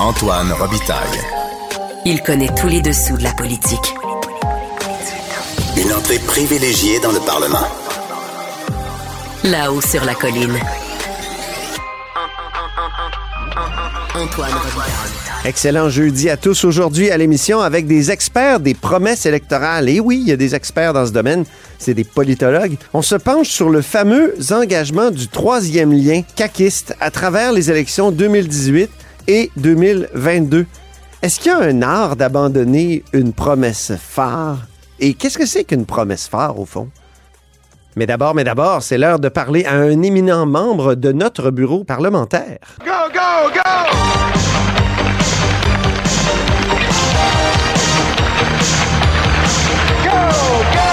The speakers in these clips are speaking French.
Antoine Robitaille. Il connaît tous les dessous de la politique. Une entrée privilégiée dans le Parlement. Là-haut sur la colline. Antoine Robitaille. Excellent jeudi à tous aujourd'hui à l'émission avec des experts des promesses électorales. Et oui, il y a des experts dans ce domaine, c'est des politologues. On se penche sur le fameux engagement du troisième lien caquiste à travers les élections 2018 et 2022. Est-ce qu'il y a un art d'abandonner une promesse phare? Et qu'est-ce que c'est qu'une promesse phare au fond? Mais d'abord, mais d'abord, c'est l'heure de parler à un éminent membre de notre bureau parlementaire. Go, go, go! Go, go!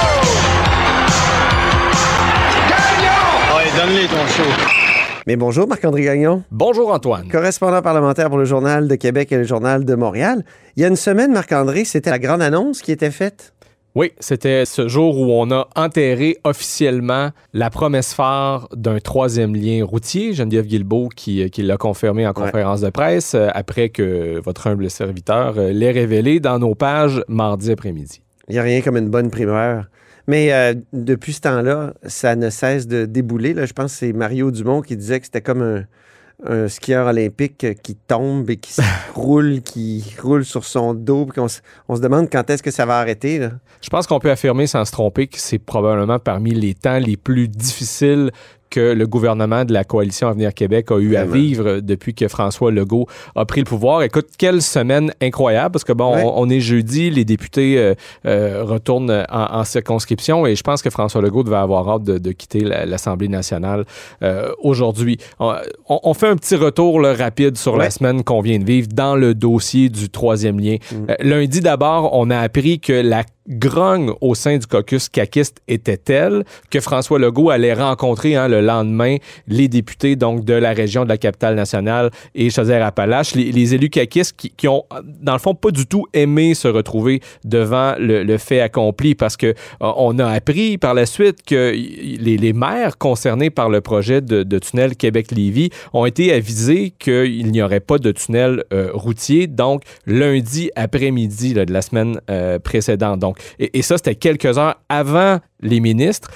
Gagnon! Ouais, donne-les ton show. Mais bonjour Marc-André Gagnon, Bonjour Antoine. correspondant parlementaire pour le Journal de Québec et le Journal de Montréal. Il y a une semaine, Marc-André, c'était la grande annonce qui était faite. Oui, c'était ce jour où on a enterré officiellement la promesse phare d'un troisième lien routier. Geneviève Guilbeault qui, qui l'a confirmé en conférence de presse euh, après que votre humble serviteur euh, l'ait révélé dans nos pages mardi après-midi. Il n'y a rien comme une bonne primeur. Mais euh, depuis ce temps-là, ça ne cesse de débouler. Là, je pense que c'est Mario Dumont qui disait que c'était comme un, un skieur olympique qui tombe et qui se roule, qui roule sur son dos. puis qu'on se- on se demande quand est-ce que ça va arrêter. là. Je pense qu'on peut affirmer sans se tromper que c'est probablement parmi les temps les plus difficiles que le gouvernement de la coalition Avenir Québec a eu à Vraiment. vivre depuis que François Legault a pris le pouvoir. Écoute, quelle semaine incroyable parce que bon, Ouais. on, on est jeudi, les députés euh, euh, retournent en, en circonscription et je pense que François Legault devait avoir hâte de, de quitter la- l'Assemblée nationale euh, aujourd'hui. On, fait un petit retour là, rapide sur Ouais. la semaine qu'on vient de vivre dans le dossier du troisième lien. Mm. Lundi d'abord, on a appris que la grogne au sein du caucus caquiste était telle que François Legault allait rencontrer hein, le lendemain les députés donc de la région de la capitale nationale et Chaudière-Appalaches, les, les élus caquistes qui, qui ont dans le fond pas du tout aimé se retrouver devant le, fait accompli parce que euh, on a appris par la suite que les, maires concernés par le projet de, tunnel Québec-Lévis ont été avisés qu'il n'y aurait pas de tunnel euh, routier donc lundi après-midi de la semaine euh, précédente. Et, ça, c'était quelques heures avant les ministres.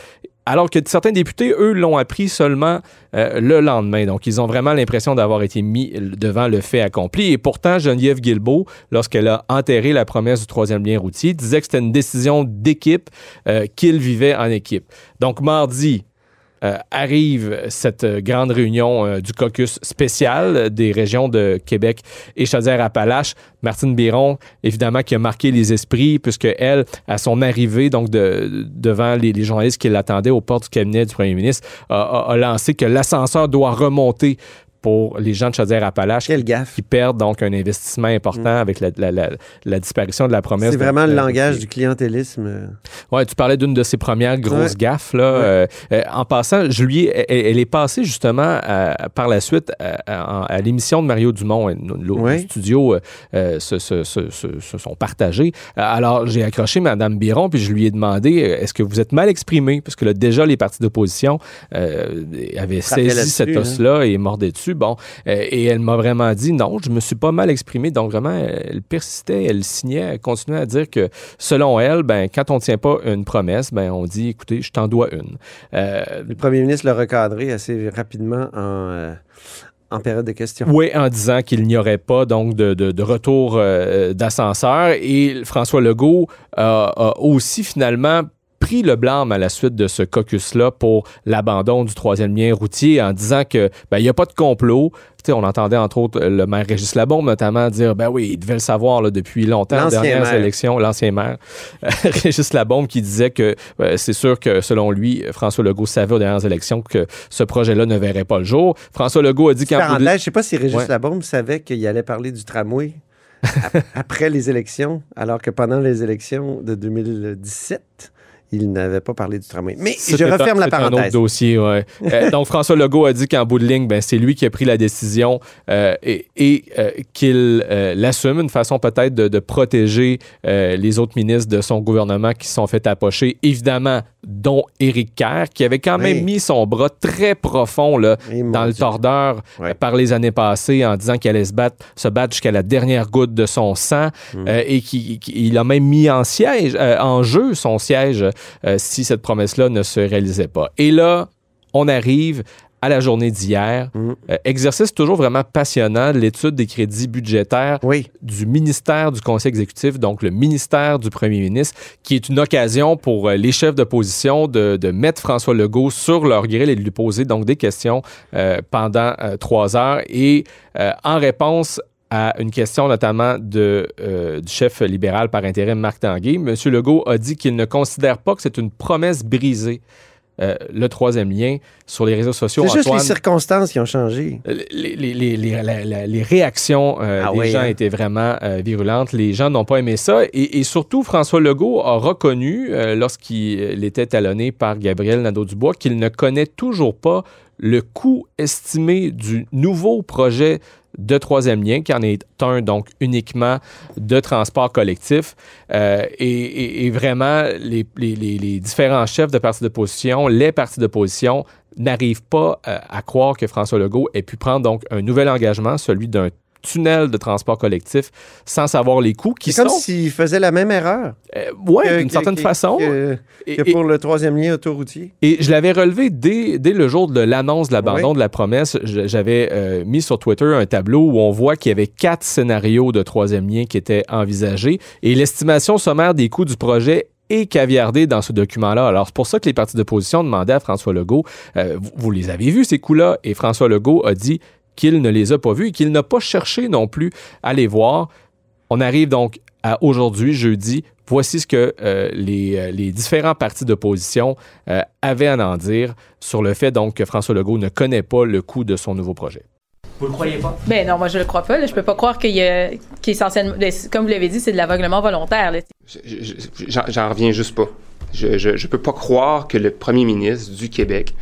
Alors que certains députés, eux, l'ont appris seulement euh, le lendemain. Donc, ils ont vraiment l'impression d'avoir été mis devant le fait accompli. Et pourtant, Geneviève Guilbeault, lorsqu'elle a enterré la promesse du troisième lien routier, disait que c'était une décision d'équipe, euh, qu'il vivait en équipe. Donc, mardi, euh, arrive cette grande réunion euh, du caucus spécial des régions de Québec et Chaudière-Appalaches. Martine Biron, évidemment, qui a marqué les esprits, puisque elle, à son arrivée, donc de, devant les, journalistes qui l'attendaient aux portes du cabinet du premier ministre, a lancé que l'ascenseur doit remonter pour les gens de Chaudière-Appalaches Quel qui, gaffe. qui perdent donc un investissement important avec la, la- la- la disparition de la promesse. C'est de- vraiment le langage du clientélisme. Ouais, tu parlais d'une de ses premières grosses Ouais. gaffes. Là. Ouais. Euh, euh, en passant, je lui ai- elle, elle est passée justement à- par la suite à, à- à l'émission de Mario Dumont. Nos Ouais. studios euh, se, se- se- se- se sont partagés. Alors, j'ai accroché Mme Biron, puis je lui ai demandé est-ce que vous êtes mal exprimé? Parce que là, déjà, les partis d'opposition avaient saisi cet hein. os-là et mordaient dessus. Bon, euh, et elle m'a vraiment dit non, je me suis pas mal exprimé. Donc, vraiment, elle persistait, elle signait, elle continuait à dire que selon elle, ben, quand on ne tient pas une promesse, ben, on dit écoutez, je t'en dois une. Euh, Le premier ministre l'a recadré assez rapidement en, euh, en période de questions. Oui, en disant qu'il n'y aurait pas donc de, de- de retour euh, d'ascenseur. Et François Legault a aussi finalement pris le blâme à la suite de ce caucus-là pour l'abandon du troisième lien routier en disant que ben, il n'y a pas de complot. On entendait entre autres le maire Régis Labombe notamment dire ben oui, il devait le savoir là, depuis longtemps, L'ancien dernières maire. élections, l'ancien maire euh, Régis Labombe qui disait que euh, c'est sûr que selon lui, François Legault savait aux dernières élections que ce projet-là ne verrait pas le jour. François Legault a dit qu'en Parenthèse, je ne sais pas si Régis Ouais. Labombe savait qu'il allait parler du tramway ap- après les élections, alors que pendant les élections de 2017, il n'avait pas parlé du tramway. Mais je un- referme la c'est un autre parenthèse. dossier, ouais. Euh, donc, François Legault a dit qu'en bout de ligne, ben, c'est lui qui a pris la décision euh, et, et, euh, qu'il l'assume, une façon peut-être de, de protéger les autres ministres de son gouvernement qui se sont fait approcher, évidemment, dont Éric Kerr, qui avait quand même mis son bras très profond là, dans le Dieu. tordeur Ouais. par les années passées en disant qu'il allait se battre, se battre jusqu'à la dernière goutte de son sang Hmm. et qu'il a même mis en siège, en jeu son siège si cette promesse-là ne se réalisait pas. Et là, on arrive à la journée d'hier. Mm. Euh, exercice toujours vraiment passionnant, l'étude des crédits budgétaires Oui, du ministère du Conseil exécutif, donc le ministère du Premier ministre, qui est une occasion pour euh, les chefs d'opposition de, de mettre François Legault sur leur grille et de lui poser donc des questions euh, pendant euh, trois heures. Et euh, en réponse à une question notamment de, euh, du chef libéral par intérim Marc Tanguay, M. Legault a dit qu'il ne considère pas que c'est une promesse brisée. euh, le troisième lien sur les réseaux sociaux. c'est juste les circonstances qui ont changé. Les, les- les- les- les réactions euh, Ah des oui, gens hein? étaient vraiment euh, virulentes. Les gens n'ont pas aimé ça. Et, et surtout, François Legault a reconnu, euh, lorsqu'il euh, était talonné par Gabriel Nadeau-Dubois, qu'il ne connaît toujours pas le coût estimé du nouveau projet de troisième lien, qui en est un donc uniquement de transport collectif. Euh, et, vraiment, les différents chefs de partis d'opposition, les partis d'opposition n'arrivent pas euh, à croire que François Legault ait pu prendre donc un nouvel engagement, celui d'un tunnel de transport collectif, sans savoir les coûts qui C'est comme sont... s'il faisait la même erreur. Euh, que- d'une certaine que- façon. Que, Et- que et- pour le troisième lien autoroutier. et je l'avais relevé dès, dès le jour de l'annonce de l'abandon de la promesse. J'avais euh, mis sur Twitter un tableau où on voit qu'il y avait quatre scénarios de troisième lien qui étaient envisagés et l'estimation sommaire des coûts du projet est caviardée dans ce document-là. Alors, c'est pour ça que les partis d'opposition demandaient à François Legault, euh, vous, vous les avez vus, ces coûts-là? Et François Legault a dit qu'il ne les a pas vus et qu'il n'a pas cherché non plus à les voir. On arrive donc à aujourd'hui, jeudi. Voici ce que euh, les, euh, les différents partis d'opposition euh, avaient à en dire sur le fait donc que François Legault ne connaît pas le coût de son nouveau projet. Vous le croyez pas? Ben non, moi je le crois pas. là. Je peux pas croire qu'il y a, qu'il est essentiellement, ben, c'est- comme vous l'avez dit, c'est de l'aveuglement volontaire. j'en reviens juste pas. Je, je, je peux pas croire que le premier ministre du Québec,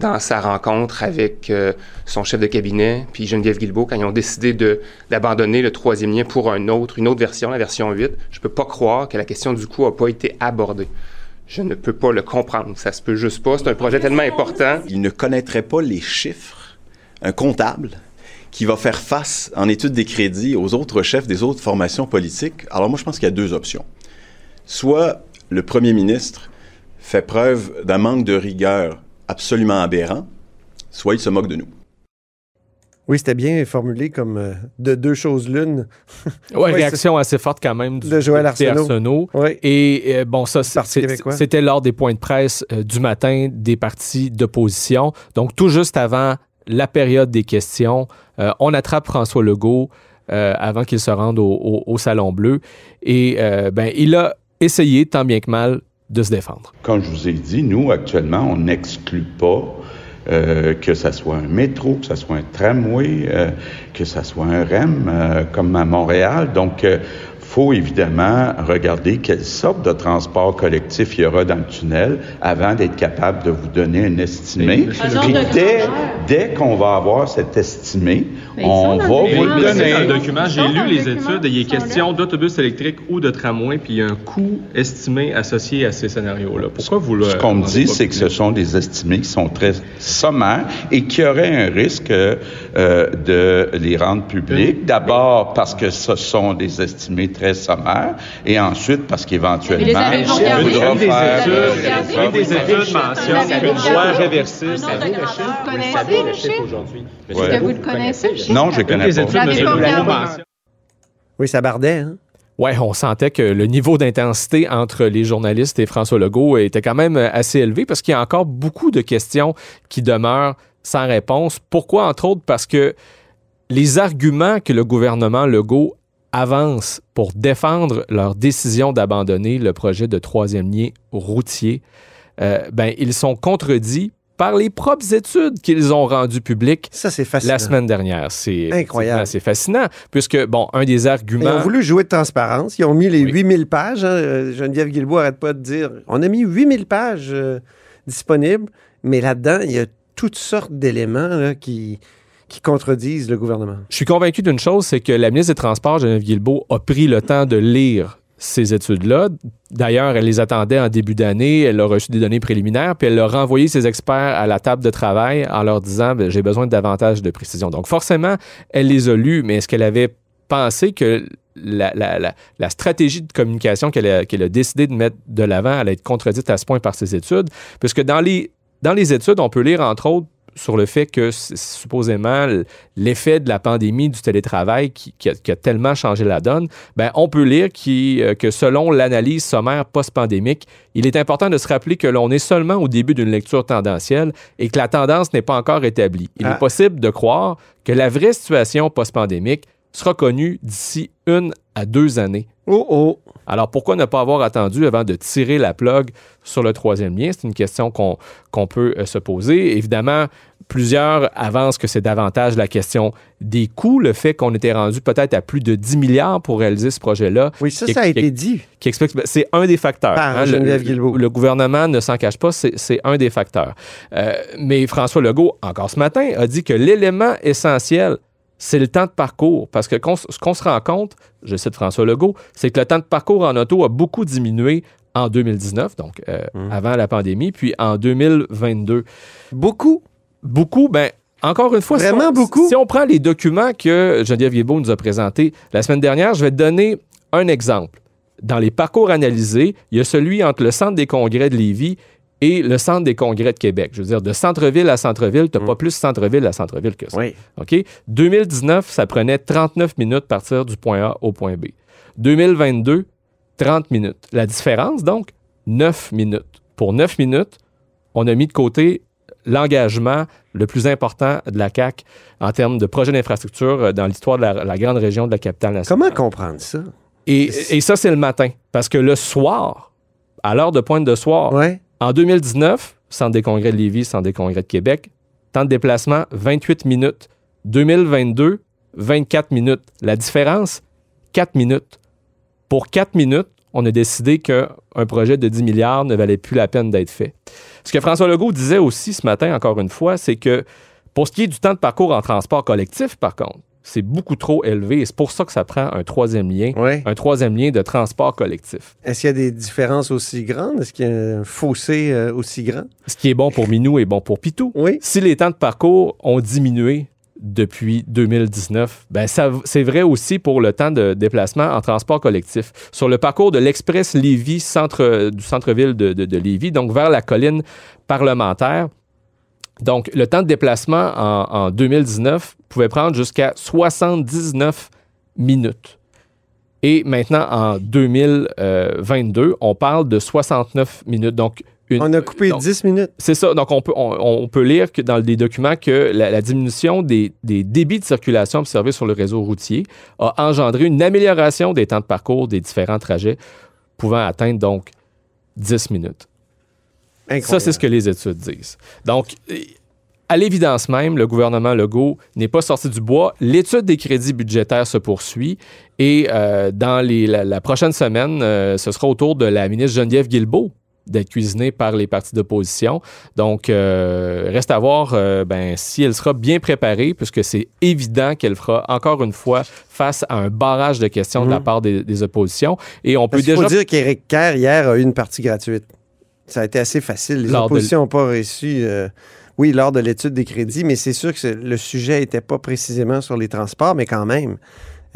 dans sa rencontre avec euh, son chef de cabinet, puis Geneviève Guilbeault, quand ils ont décidé d'abandonner le troisième lien pour un autre, une autre version, la version 8, je peux pas croire que la question du coût a pas été abordée. Je ne peux pas le comprendre. Ça se peut juste pas. C'est un projet tellement important. il ne connaîtrait pas les chiffres, un comptable qui va faire face en étude des crédits aux autres chefs des autres formations politiques. Alors moi, je pense qu'il y a deux options. Soit le premier ministre fait preuve d'un manque de rigueur absolument aberrant, soit il se moque de nous. Oui, c'était bien formulé comme euh, de deux choses l'une. Ouais, réaction assez forte quand même du De Joël Arsenault. Oui. Et euh, bon, ça, c'était lors des points de presse euh, du matin des partis d'opposition. Donc, tout juste avant la période des questions, euh, on attrape François Legault euh, avant qu'il se rende au, au- au Salon Bleu. Et euh, ben, il a essayé, tant bien que mal, de se défendre. Comme je vous ai dit, nous, actuellement, on n'exclut pas euh, que ça soit un métro, que ça soit un tramway, euh, que ça soit un REM, euh, comme à Montréal. Donc, il faut évidemment regarder quelle sorte de transport collectif il y aura dans le tunnel avant d'être capable de vous donner un estimé. Un genre Puis dès, dès qu'on va avoir cet estimé, Mais ils on va vous le donner. Dans le document, j'ai lu les études et il est question d'autobus électrique ou de tramway, puis il y a un coût estimé associé à ces scénarios-là. Pourquoi vous le. Ce qu'on me dit, c'est que ce sont des estimés qui sont très sommaires et qui auraient un risque euh, de les rendre publics. D'abord parce que ce sont des estimés très sommaires et ensuite parce qu'éventuellement, Une des faire... des études mentionne qu'une loi réversible. Vous connaissez le chiffre? Ouais. Est-ce que vous le connaissez? Non, je Une connais des pas. Oui, ça bardait. Hein? Ouais, on sentait que le niveau d'intensité entre les journalistes et François Legault était quand même assez élevé parce qu'il y a encore beaucoup de questions qui demeurent sans réponse. Pourquoi, entre autres, parce que les arguments que le gouvernement Legault avance pour défendre leur décision d'abandonner le projet de troisième lien routier, euh, ben, ils sont contredits par les propres études qu'ils ont rendues publiques Ça, c'est fascinant. la semaine dernière. C'est Incroyable. C'est fascinant, puisque, bon, un des Ils arguments... ont voulu jouer de transparence. Ils ont mis les 8000 pages. hein. Euh, Geneviève Guilbeault arrête pas de dire on a mis 8000 pages euh, disponibles, mais là-dedans, il y a toutes sortes d'éléments là, qui, qui contredisent le gouvernement? Je suis convaincu d'une chose, c'est que la ministre des Transports, Geneviève Guilbeault, a pris le temps de lire ces études-là. D'ailleurs, elle les attendait en début d'année, elle a reçu des données préliminaires, puis elle a renvoyé ses experts à la table de travail en leur disant Ben, j'ai besoin de davantage de précision. Donc, forcément, elle les a lus, mais est-ce qu'elle avait pensé que la, stratégie de communication qu'elle a, qu'elle a décidé de mettre de l'avant allait être contredite à ce point par ses études? Puisque dans les, dans les études, on peut lire, entre autres, sur le fait que supposément l'effet de la pandémie du télétravail qui, qui a, qui a tellement changé la donne, ben, on peut lire qui, euh, que selon l'analyse sommaire post-pandémique, il est important de se rappeler que l'on est seulement au début d'une lecture tendancielle et que la tendance n'est pas encore établie. Il Ah. est possible de croire que la vraie situation post-pandémique sera connue d'ici une à deux années. Oh oh! Alors pourquoi ne pas avoir attendu avant de tirer la plug sur le troisième lien? C'est une question qu'on peut euh, se poser. Évidemment, plusieurs avancent que c'est davantage la question des coûts, le fait qu'on était rendu peut-être à plus de 10 milliards pour réaliser ce projet-là. Oui, ça, Qui- ça a qui- été dit. qui explique, ben, c'est un des facteurs. Par hein, le- gouvernement ne s'en cache pas, c'est c'est un des facteurs. Euh, mais François Legault, encore ce matin, a dit que l'élément essentiel, c'est le temps de parcours. Parce que ce qu'on se rend compte, je cite François Legault, c'est que le temps de parcours en auto a beaucoup diminué en 2019, donc euh, Mmh. avant la pandémie, puis en 2022. Beaucoup? Beaucoup, ben encore une fois, si Vraiment on- beaucoup? Si on prend les documents que Geneviève Guilbeault nous a présentés la semaine dernière, je vais te donner un exemple. Dans les parcours analysés, il y a celui entre le centre des congrès de Lévis et le centre des congrès de Québec. Je veux dire, de centre-ville à centre-ville, tu n'as pas plus centre-ville à centre-ville que ça. Oui. OK? 2019, ça prenait 39 minutes partir du point A au point B. 2022, 30 minutes. La différence, donc, 9 minutes. Pour 9 minutes, on a mis de côté l'engagement le plus important de la CAQ en termes de projet d'infrastructure euh, dans l'histoire de la, la grande région de la capitale nationale. Comment comprendre ça? Et, et ça, c'est le matin. Parce que le soir, à l'heure de pointe de soir, Ouais. En 2019, Centre des congrès de Lévis, Centre des congrès de Québec, temps de déplacement, 28 minutes. 2022, 24 minutes. La différence, 4 minutes. Pour 4 minutes, on a décidé qu'un projet de 10 milliards ne valait plus la peine d'être fait. Ce que François Legault disait aussi ce matin, encore une fois, c'est que pour ce qui est du temps de parcours en transport collectif, par contre, c'est beaucoup trop élevé et c'est pour ça que ça prend un troisième lien, Ouais. un troisième lien de transport collectif. Est-ce qu'il y a des différences aussi grandes? Est-ce qu'il y a un fossé euh, aussi grand? Ce qui est bon pour Minou est bon pour Pitou. Oui. Si les temps de parcours ont diminué depuis 2019, ben c'est vrai aussi pour le temps de déplacement en transport collectif. Sur le parcours de l'Express Lévis, centre, du centre-ville de, de, de Lévis, donc vers la colline parlementaire, donc le temps de déplacement en, en 2019 pouvait prendre jusqu'à 79 minutes. Et maintenant, en 2022, on parle de 69 minutes. Donc, une- On a coupé donc, 10 minutes. c'est ça. Donc, on peut, on, on peut lire que dans les documents que la, la diminution des, des débits de circulation observés sur le réseau routier a engendré une amélioration des temps de parcours des différents trajets, pouvant atteindre donc 10 minutes. Incroyable. Ça, c'est ce que les études disent. Donc, à l'évidence même, le gouvernement Legault n'est pas sorti du bois. L'étude des crédits budgétaires se poursuit et euh, dans les- la, la prochaine semaine, euh, ce sera au tour de la ministre Geneviève Guilbeault d'être cuisinée par les partis d'opposition. Donc, euh, reste à voir ben, si elle sera bien préparée, puisque c'est évident qu'elle fera encore une fois face à un barrage de questions de la Mhm. part des, des oppositions. Et on peut Parce déjà... faut dire qu'Éric Kerr, hier, a eu une partie gratuite. Ça a été assez facile. Les Lors oppositions n'ont pas reçu, euh, oui, lors de l'étude des crédits, mais c'est sûr que le sujet n'était pas précisément sur les transports, mais quand même,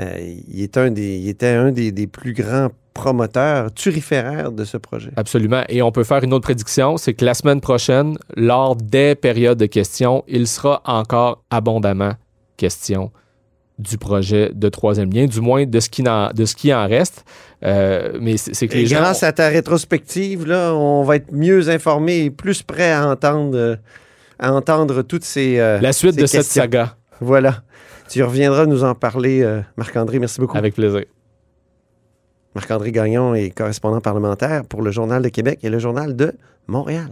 euh, il, est un des, il était un des, des plus grands promoteurs turiféraires de ce projet. Absolument. Et on peut faire une autre prédiction, c'est que la semaine prochaine, lors des périodes de questions, il sera encore abondamment question du projet de troisième lien, du moins de ce qui en, de ce qui en reste. Euh, mais c'est que Et les gens... grâce à ta rétrospective, là, on va être mieux informés et plus prêts à entendre, euh, à entendre toutes ces. euh, La suite ces de cette saga, Voilà. Tu reviendras nous en parler, euh, Marc-André. Merci beaucoup. avec plaisir. Marc-André Gagnon est correspondant parlementaire pour le Journal de Québec et le Journal de Montréal.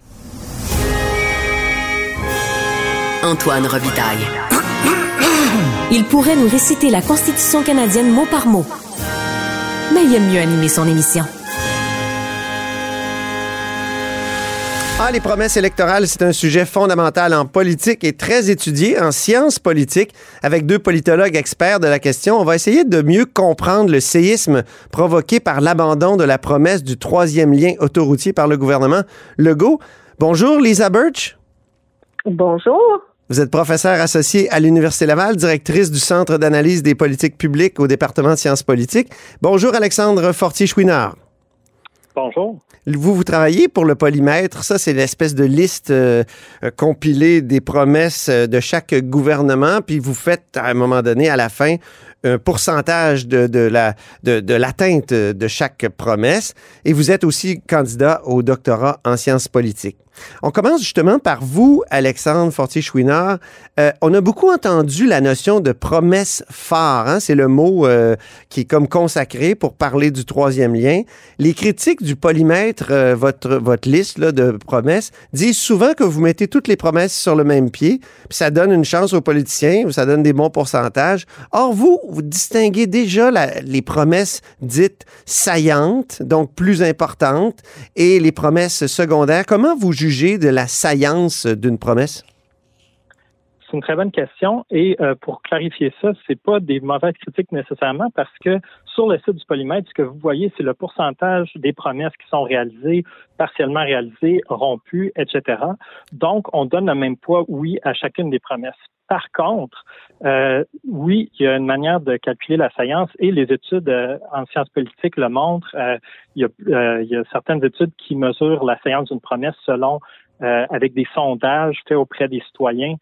Antoine Robitaille. Il pourrait nous réciter la Constitution canadienne mot par mot. Mais il aime mieux animer son émission. Ah, les promesses électorales, c'est un sujet fondamental en politique et très étudié en sciences politiques avec deux politologues experts de la question. On va essayer de mieux comprendre le séisme provoqué par l'abandon de la promesse du troisième lien autoroutier par le gouvernement Legault. Bonjour, Lisa Birch. Bonjour. Vous êtes professeur associé à l'Université Laval, directrice du Centre d'analyse des politiques publiques au département de sciences politiques. Bonjour, Alexandre Fortier-Chouinard. Bonjour. Vous, vous travaillez pour le polymètre. Ça, c'est l'espèce de liste euh, compilée des promesses euh, de chaque gouvernement. Puis vous faites, à un moment donné, à la fin, un pourcentage de, de la, de, de l'atteinte de chaque promesse. Et vous êtes aussi candidat au doctorat en sciences politiques. On commence justement par vous, Alexandre Fortier-Chouinard. Euh, on a beaucoup entendu la notion de promesse phare. Hein? C'est le mot euh, qui est comme consacré pour parler du troisième lien. Les critiques du polymètre, euh, votre, votre liste de promesses, disent souvent que vous mettez toutes les promesses sur le même pied, puis ça donne une chance aux politiciens, ça donne des bons pourcentages. Or, vous, vous distinguez déjà les promesses dites saillantes, donc plus importantes, et les promesses secondaires. Comment vous jugez de la saillance d'une promesse? C'est une très bonne question. Et euh, pour clarifier ça, c'est pas des mauvaises critiques nécessairement parce que sur le site du polymètre, ce que vous voyez, c'est le pourcentage des promesses qui sont réalisées, partiellement réalisées, rompues, etc. Donc, on donne le même poids, oui, à chacune des promesses. Par contre, euh, oui, il y a une manière de calculer la saillance et les études euh, en sciences politiques le montrent. Euh, il, y a, certaines études qui mesurent la saillance d'une promesse selon avec des sondages faits auprès des citoyens,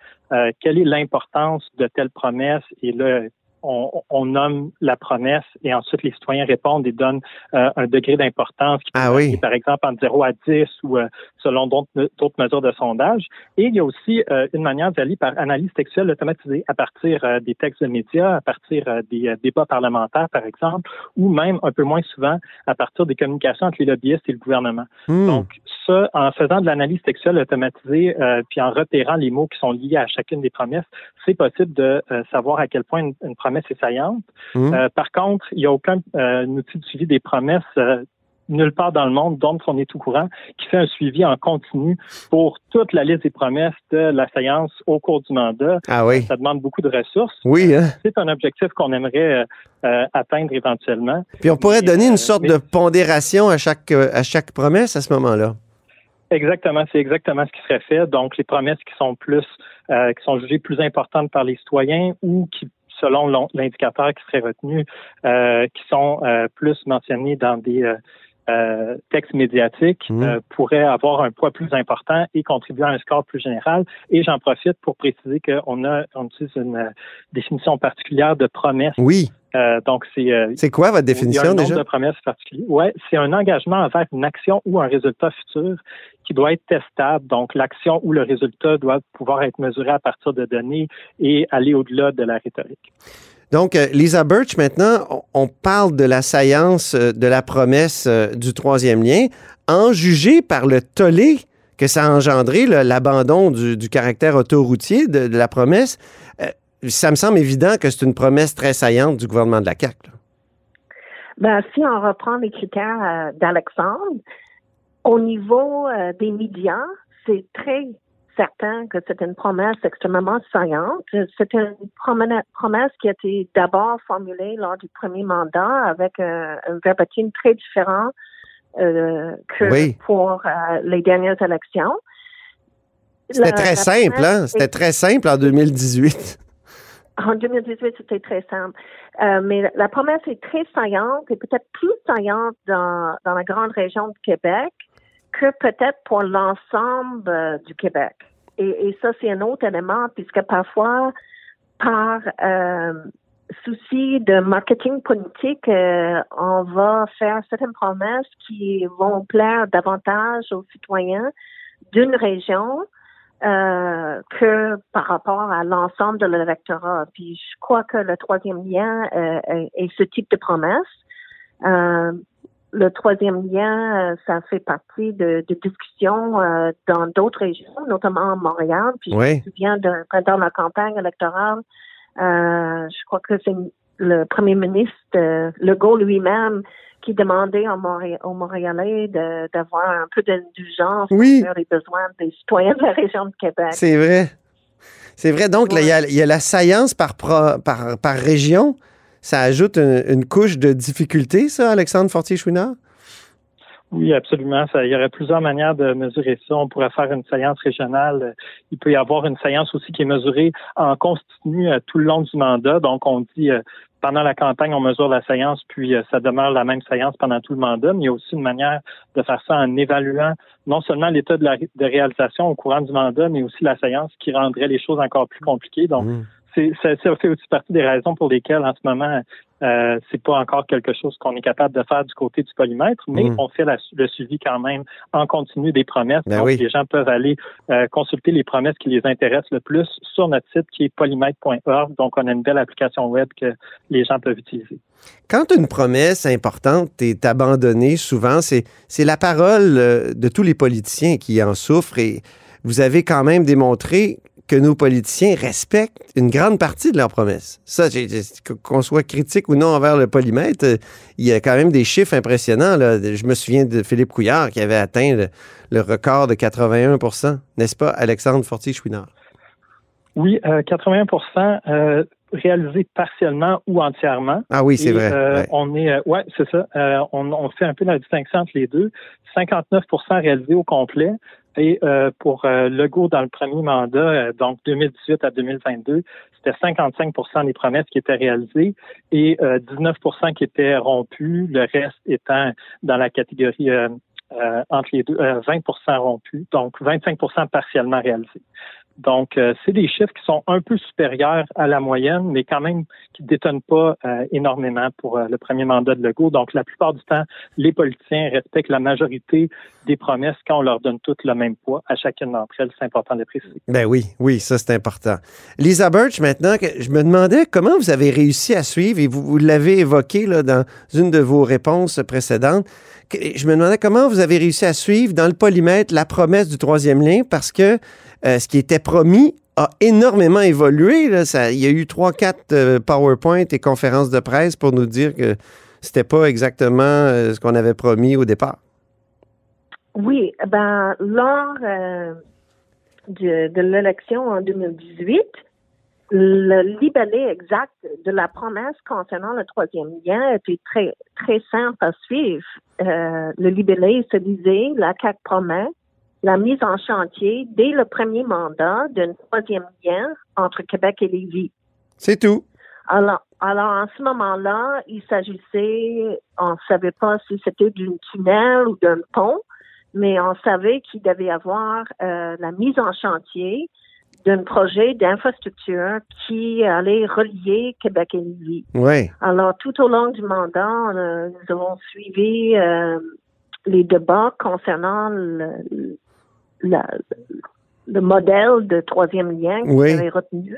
quelle est l'importance de telle promesse et là, on, on, nomme la promesse et ensuite les citoyens répondent et donnent euh, un degré d'importance qui peut ah oui. par exemple entre 0 à 10 ou euh, selon d'autres mesures de sondage. Et il y a aussi euh, une manière d'aller par analyse textuelle automatisée à partir des textes de médias, à partir des débats parlementaires par exemple, ou même un peu moins souvent à partir des communications entre les lobbyistes et le gouvernement. Hmm. Donc ça, en faisant de l'analyse textuelle automatisée, puis en repérant les mots qui sont liés à chacune des promesses, c'est possible de savoir à quel point une, une promesse est saillante. Mmh. Euh, par contre, il n'y a aucun euh, outil de suivi des promesses euh, nulle part dans le monde dont on est tout courant, qui fait un suivi en continu pour toute la liste des promesses de la séance au cours du mandat. Ah oui. Ça demande beaucoup de ressources. Oui. Hein? C'est un objectif qu'on aimerait euh, atteindre éventuellement. Puis on pourrait mais, donner une sorte mais... de pondération à chaque, à chaque promesse à ce moment-là. Exactement, c'est exactement ce qui serait fait. Donc, les promesses qui sont plus, euh, qui sont jugées plus importantes par les citoyens ou qui selon l'indicateur qui serait retenu, euh, qui sont euh, plus mentionnés dans des euh, euh textes médiatiques, mmh. pourraient avoir un poids plus important et contribuer à un score plus général. Et j'en profite pour préciser qu'on a on utilise une définition particulière de promesse. Oui. Euh, donc, c'est. Euh, c'est quoi votre définition déjà? de promesses particulier. Ouais, c'est un engagement envers une action ou un résultat futur qui doit être testable. Donc, l'action ou le résultat doit pouvoir être mesuré à partir de données et aller au-delà de la rhétorique. Donc, euh, Lisa Birch, maintenant, on, parle de la saillance euh, de la promesse euh, du troisième lien, en jugé par le tollé que ça a engendré, l'abandon du, caractère autoroutier de, la promesse. Ça me semble évident que c'est une promesse très saillante du gouvernement de la CAQ. Ben, si on reprend les critères d'Alexandre, au niveau des médias, c'est très certain que c'est une promesse extrêmement saillante. C'est une promesse qui a été d'abord formulée lors du premier mandat avec un, un verbatim très différent euh, que oui. pour euh, les dernières élections. C'était très simple, hein? C'était très simple en 2018. En 2018, c'était très simple. Euh, mais la promesse est très saillante et peut-être plus saillante dans, dans la grande région de Québec que peut-être pour l'ensemble euh, du Québec. Et, et ça, c'est un autre élément, puisque parfois, par euh, souci de marketing politique, euh, on va faire certaines promesses qui vont plaire davantage aux citoyens d'une région euh, que par rapport à l'ensemble de l'électorat. Puis je crois que le troisième lien euh, est, est, ce type de promesse. Le troisième lien, euh, ça fait partie de, de discussions euh, dans d'autres régions, notamment à Montréal. Puis Oui. je me souviens de pendant la campagne électorale, euh, je crois que c'est le premier ministre euh, Legault lui-même qui demandait aux, Montré- aux Montréalais d'avoir un peu d'indulgence Oui. sur les besoins des citoyens de la région de Québec. C'est vrai. C'est vrai. Donc, là, il y y, a la saillance par, pro- par, par région. Ça ajoute une, une couche de difficulté, ça, Alexandre Fortier-Chouinard? Oui, absolument. Ça, il y aurait plusieurs manières de mesurer ça. On pourrait faire une séance régionale. Il peut y avoir une séance aussi qui est mesurée en continu euh, tout le long du mandat. Donc, on dit euh, pendant la campagne, on mesure la séance, puis euh, ça demeure la même séance pendant tout le mandat. Mais il y a aussi une manière de faire ça en évaluant non seulement l'état de, la, de réalisation au courant du mandat, mais aussi la séance qui rendrait les choses encore plus compliquées. Donc, c'est, ça, ça fait aussi partie des raisons pour lesquelles, en ce moment, euh, c'est pas encore quelque chose qu'on est capable de faire du côté du polymètre, mais Mm. on fait la- le suivi quand même en continu des promesses. Ben Donc, oui. les gens peuvent aller euh, consulter les promesses qui les intéressent le plus sur notre site qui est polymètre.org. Donc, on a une belle application web que les gens peuvent utiliser. Quand une promesse importante est abandonnée, souvent, c'est, c'est la parole euh, de tous les politiciens qui en souffrent et vous avez quand même démontré que nos politiciens respectent une grande partie de leurs promesses. Ça, qu'on soit critique ou non envers le polymètre, euh, il y a quand même des chiffres impressionnants. Là. Je me souviens de Philippe Couillard qui avait atteint le, record de 81% n'est-ce pas, Alexandre Fortier-Chouinard? Oui, euh, 80 euh, réalisé partiellement ou entièrement. Ah oui, c'est vrai, euh, ouais. On est, euh, ouais, c'est ça. Euh, on, on fait un peu la distinction entre les deux. 59% réalisé au complet. Et euh, pour euh, Legault dans le premier mandat, euh, donc 2018 à 2022, c'était 55% des promesses qui étaient réalisées et euh, 19% qui étaient rompues, le reste étant dans la catégorie euh, euh, entre les deux, euh, 20% rompus, donc 25% partiellement réalisés. Donc, euh, c'est des chiffres qui sont un peu supérieurs à la moyenne, mais quand même qui ne détonnent pas euh, énormément pour euh, le premier mandat de Legault. Donc, la plupart du temps, les politiciens respectent la majorité des promesses quand on leur donne toutes le même poids à chacune d'entre elles. C'est important de préciser. Ben oui, oui, ça c'est important. Lisa Birch, maintenant, je me demandais comment vous avez réussi à suivre, et vous, vous l'avez évoqué là, dans une de vos réponses précédentes, je me demandais comment vous avez réussi à suivre dans le polymètre la promesse du troisième lien, parce que euh, ce qui était promis a énormément évolué. Ça- il y a eu trois, quatre euh, PowerPoint et conférences de presse pour nous dire que c'était pas exactement euh, ce qu'on avait promis au départ. Oui, ben lors euh, de, l'élection en 2018, le libellé exact de la promesse concernant le troisième lien était très très simple à suivre. Le libellé se disait la CAC promet la mise en chantier dès le premier mandat d'un troisième lien entre Québec et Lévis. C'est tout. Alors, alors, en ce moment-là, il s'agissait, on ne savait pas si c'était d'une tunnel ou d'un pont, mais on savait qu'il devait y avoir euh, la mise en chantier d'un projet d'infrastructure qui allait relier Québec et Lévis. Oui. Alors, tout au long du mandat, nous avons suivi euh, les débats concernant le, la- le modèle de troisième lien qui Oui. avait retenu.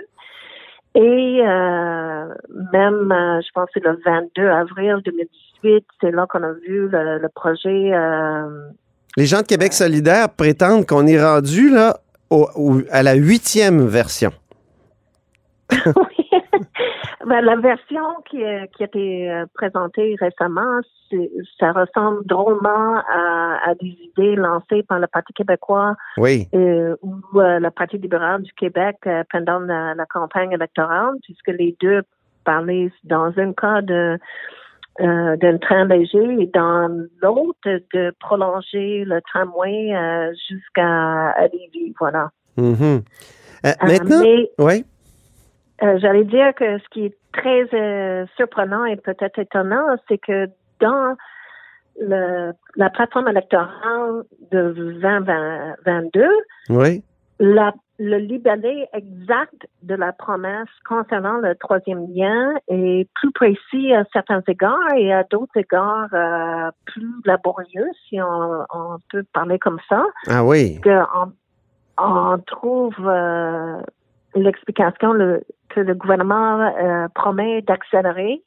Et euh, même, euh, je pense que c'est le 22 avril 2018, c'est là qu'on a vu le, le projet. euh, Les gens de Québec solidaire prétendent qu'on est rendu là au- au- à la huitième version. ben, la version qui, a- qui a été euh, présentée récemment, ça ressemble drôlement à, à des idées lancées par le Parti québécois Oui. euh, ou euh, le Parti libéral du Québec euh, pendant la, la campagne électorale, puisque les deux parlaient dans un cas de d'un train léger et dans l'autre de prolonger le tramway jusqu'à Lévis. Voilà. Euh, maintenant, mais- oui. Euh, J'allais dire que ce qui est très euh, surprenant et peut-être étonnant, c'est que dans le, la plateforme électorale de 2022, Oui. la, le libellé exact de la promesse concernant le troisième lien est plus précis à certains égards et à d'autres égards euh, plus laborieux, si on, on peut parler comme ça. Ah oui. Que on, on trouve euh, l'explication le- que le gouvernement euh, promet d'accélérer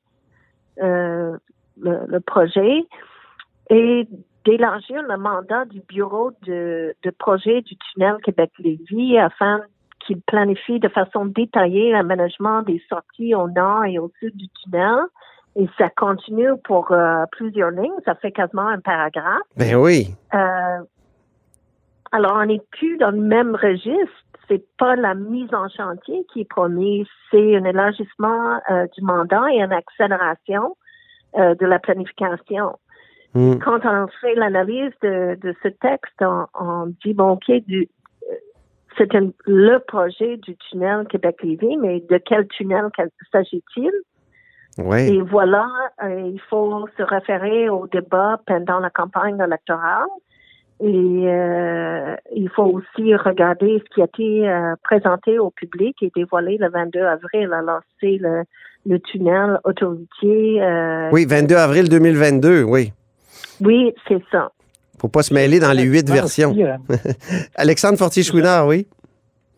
euh, le, le projet et d'élargir le mandat du bureau de, de projet du tunnel Québec-Lévis afin qu'il planifie de façon détaillée l'aménagement des sorties au nord et au sud du tunnel. Et ça continue pour euh, plusieurs lignes, ça fait quasiment un paragraphe. Ben oui. Euh, alors, on n'est plus dans le même registre. C'est pas la mise en chantier qui est promise, c'est un élargissement euh, du mandat et une accélération euh, de la planification. Hmm. Quand on fait l'analyse de, de ce texte, on, on dit bon, ok, du, euh, c'est le projet du tunnel Québec-Lévis, mais de quel tunnel s'agit-il? Oui. Et voilà, euh, il faut se référer au débat pendant la campagne électorale. Et euh, il faut aussi regarder ce qui a été euh, présenté au public et dévoilé le 22 avril. Alors, c'est le, le tunnel autoroutier. euh, Oui, 22 avril 2022, oui. Oui, c'est ça. Faut pas se mêler dans les huit versions. aussi, euh, Alexandre Fortier-Chouinard, oui.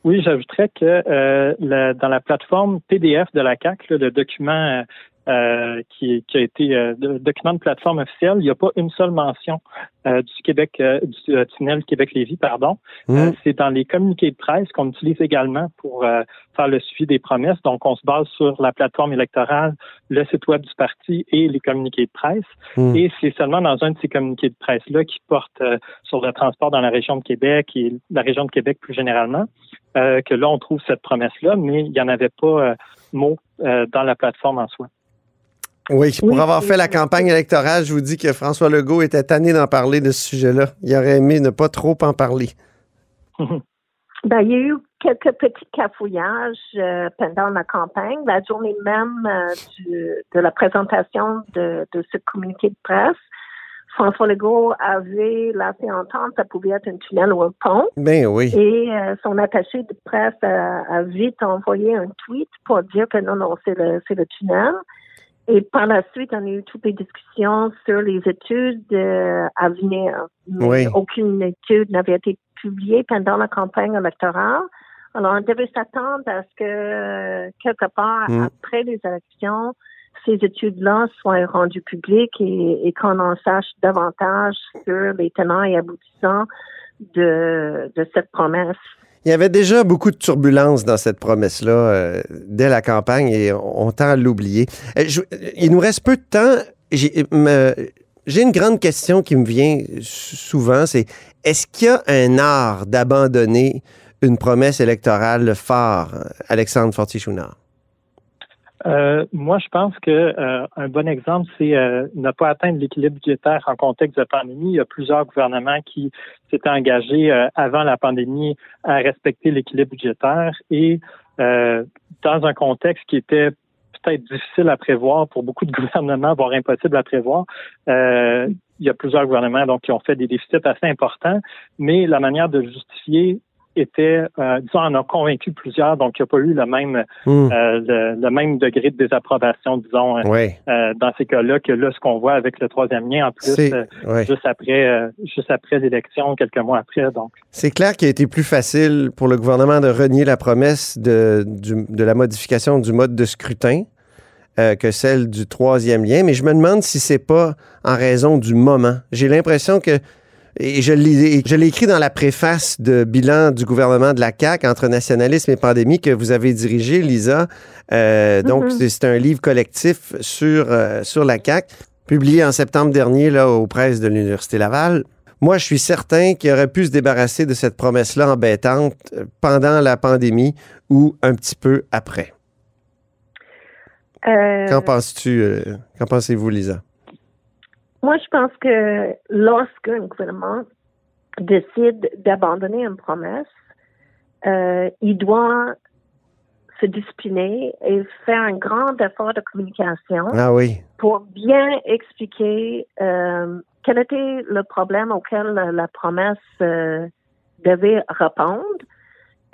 Oui, j'ajouterais que euh, dans la plateforme PDF de la CAC, le document euh, qui, qui a été euh, document de plateforme officielle, il n'y a pas une seule mention euh, du Québec euh, du euh, tunnel Québec-Lévis, pardon. Hmm. Euh, c'est dans les communiqués de presse qu'on utilise également pour euh, faire le suivi des promesses. Donc, on se base sur la plateforme électorale, le site web du parti et les communiqués de presse. Hmm. Et c'est seulement dans un de ces communiqués de presse-là qui porte euh, sur le transport dans la région de Québec et la région de Québec plus généralement, euh, que là, on trouve cette promesse-là, mais il n'y en avait pas euh, mot euh, dans la plateforme en soi. Oui, pour Oui, avoir fait la campagne électorale, je vous dis que François Legault était tanné d'en parler de ce sujet-là. Il aurait aimé ne pas trop en parler. Ben, il y a eu quelques petits cafouillages euh, pendant la campagne. La journée même euh, du- de la présentation de, de ce communiqué de presse, François Legault avait laissé entendre que ça pouvait être un tunnel ou un pont. Ben oui. Et euh, son attaché de presse a, a vite envoyé un tweet pour dire que non, non, c'est le, c'est le tunnel. Et par la suite, on a eu toutes les discussions sur les études euh, à venir. Oui. aucune étude n'avait été publiée pendant la campagne électorale. Alors, on devait s'attendre à ce que, quelque part, Mm. après les élections, ces études-là soient rendues publiques et, et qu'on en sache davantage sur les tenants et aboutissants de, de cette promesse. Il y avait déjà beaucoup de turbulences dans cette promesse-là euh, dès la campagne et on, tend à l'oublier. Euh, je- il nous reste peu de temps. J'ai une grande question qui me vient souvent, c'est est-ce qu'il y a un art d'abandonner une promesse électorale phare, Alexandre Fortier-Chouinard? Euh, moi, je pense que euh, un bon exemple, c'est euh, ne pas atteindre l'équilibre budgétaire en contexte de pandémie. Il y a plusieurs gouvernements qui s'étaient engagés euh, avant la pandémie à respecter l'équilibre budgétaire et euh, dans un contexte qui était peut-être difficile à prévoir pour beaucoup de gouvernements, voire impossible à prévoir. Euh, il y a plusieurs gouvernements donc qui ont fait des déficits assez importants, mais la manière de justifier était, euh, disons, en a convaincu plusieurs, donc il n'y a pas eu le même Hmm. euh, le, le même degré de désapprobation, disons, euh, euh, dans ces cas-là, que là, ce qu'on voit avec le troisième lien, en plus, ouais. juste après juste après l'élection, quelques mois après. Donc, C'est clair qu'il a été plus facile pour le gouvernement de renier la promesse de, du- de la modification du mode de scrutin que celle du troisième lien, mais je me demande si c'est pas en raison du moment. J'ai l'impression que, et je l'ai je l'ai écrit dans la préface de bilan du gouvernement de la CAQ entre nationalisme et pandémie que vous avez dirigé, Lisa. Euh, Donc, Mhm. c'est c'est un livre collectif sur, euh, sur la CAQ, publié en septembre dernier là, aux presses de l'Université Laval. Moi, je suis certain qu'il aurait pu se débarrasser de cette promesse-là embêtante euh, pendant la pandémie ou un petit peu après. Euh, Qu'en penses-tu? Qu'en pensez-vous, Lisa? Moi, je pense que lorsqu'un gouvernement décide d'abandonner une promesse, euh, il doit se discipliner et faire un grand effort de communication Ah oui. pour bien expliquer euh, quel était le problème auquel la, la promesse euh, devait répondre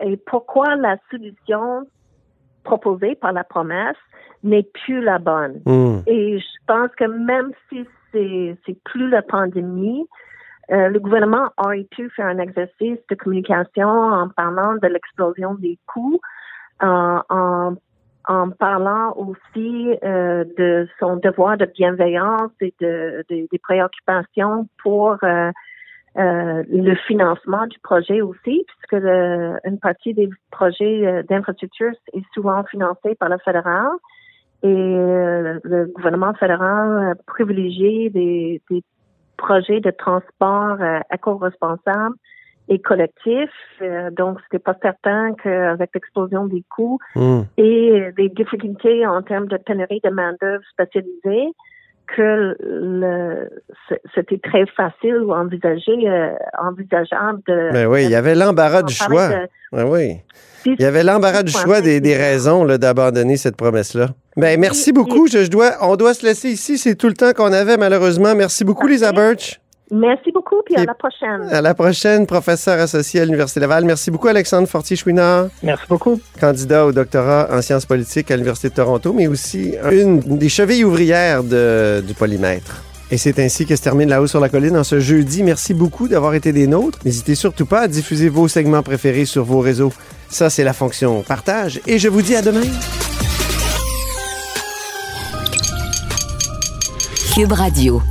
et pourquoi la solution proposée par la promesse n'est plus la bonne. Hmm. Et je pense que même si c'est plus la pandémie, euh, le gouvernement aurait pu faire un exercice de communication en parlant de l'explosion des coûts, en, parlant aussi euh, de son devoir de bienveillance et de, de- des préoccupations pour euh, le financement du projet aussi, puisque une partie des projets d'infrastructure est souvent financée par le fédéral. Et euh, le gouvernement fédéral a privilégié des, des projets de transport euh, éco-responsables et collectifs. Euh, donc, c'était pas certain qu'avec l'explosion des coûts Hmm. et des difficultés en termes de pénurie de main-d'œuvre spécialisée, que le, c'était très facile ou envisagé, euh, envisageable de. Ben oui, il y avait l'embarras du choix. de- Ben oui. Il y avait l'embarras du choix des, des raisons là, d'abandonner cette promesse-là. Ben, merci beaucoup. Je, je dois, on doit se laisser ici. C'est tout le temps qu'on avait, malheureusement. Merci beaucoup, Lisa Birch. Merci beaucoup, puis à la prochaine. À la prochaine, professeur associé à l'Université Laval. Merci beaucoup, Alexandre Fortier-Chouinard. Merci beaucoup. Candidat au doctorat en sciences politiques à l'Université de Toronto, mais aussi une des chevilles ouvrières de- du polymètre. Et c'est ainsi que se termine La Haut sur la Colline en ce jeudi. Merci beaucoup d'avoir été des nôtres. N'hésitez surtout pas à diffuser vos segments préférés sur vos réseaux. Ça, c'est la fonction partage. Et je vous dis à demain. Cube Radio.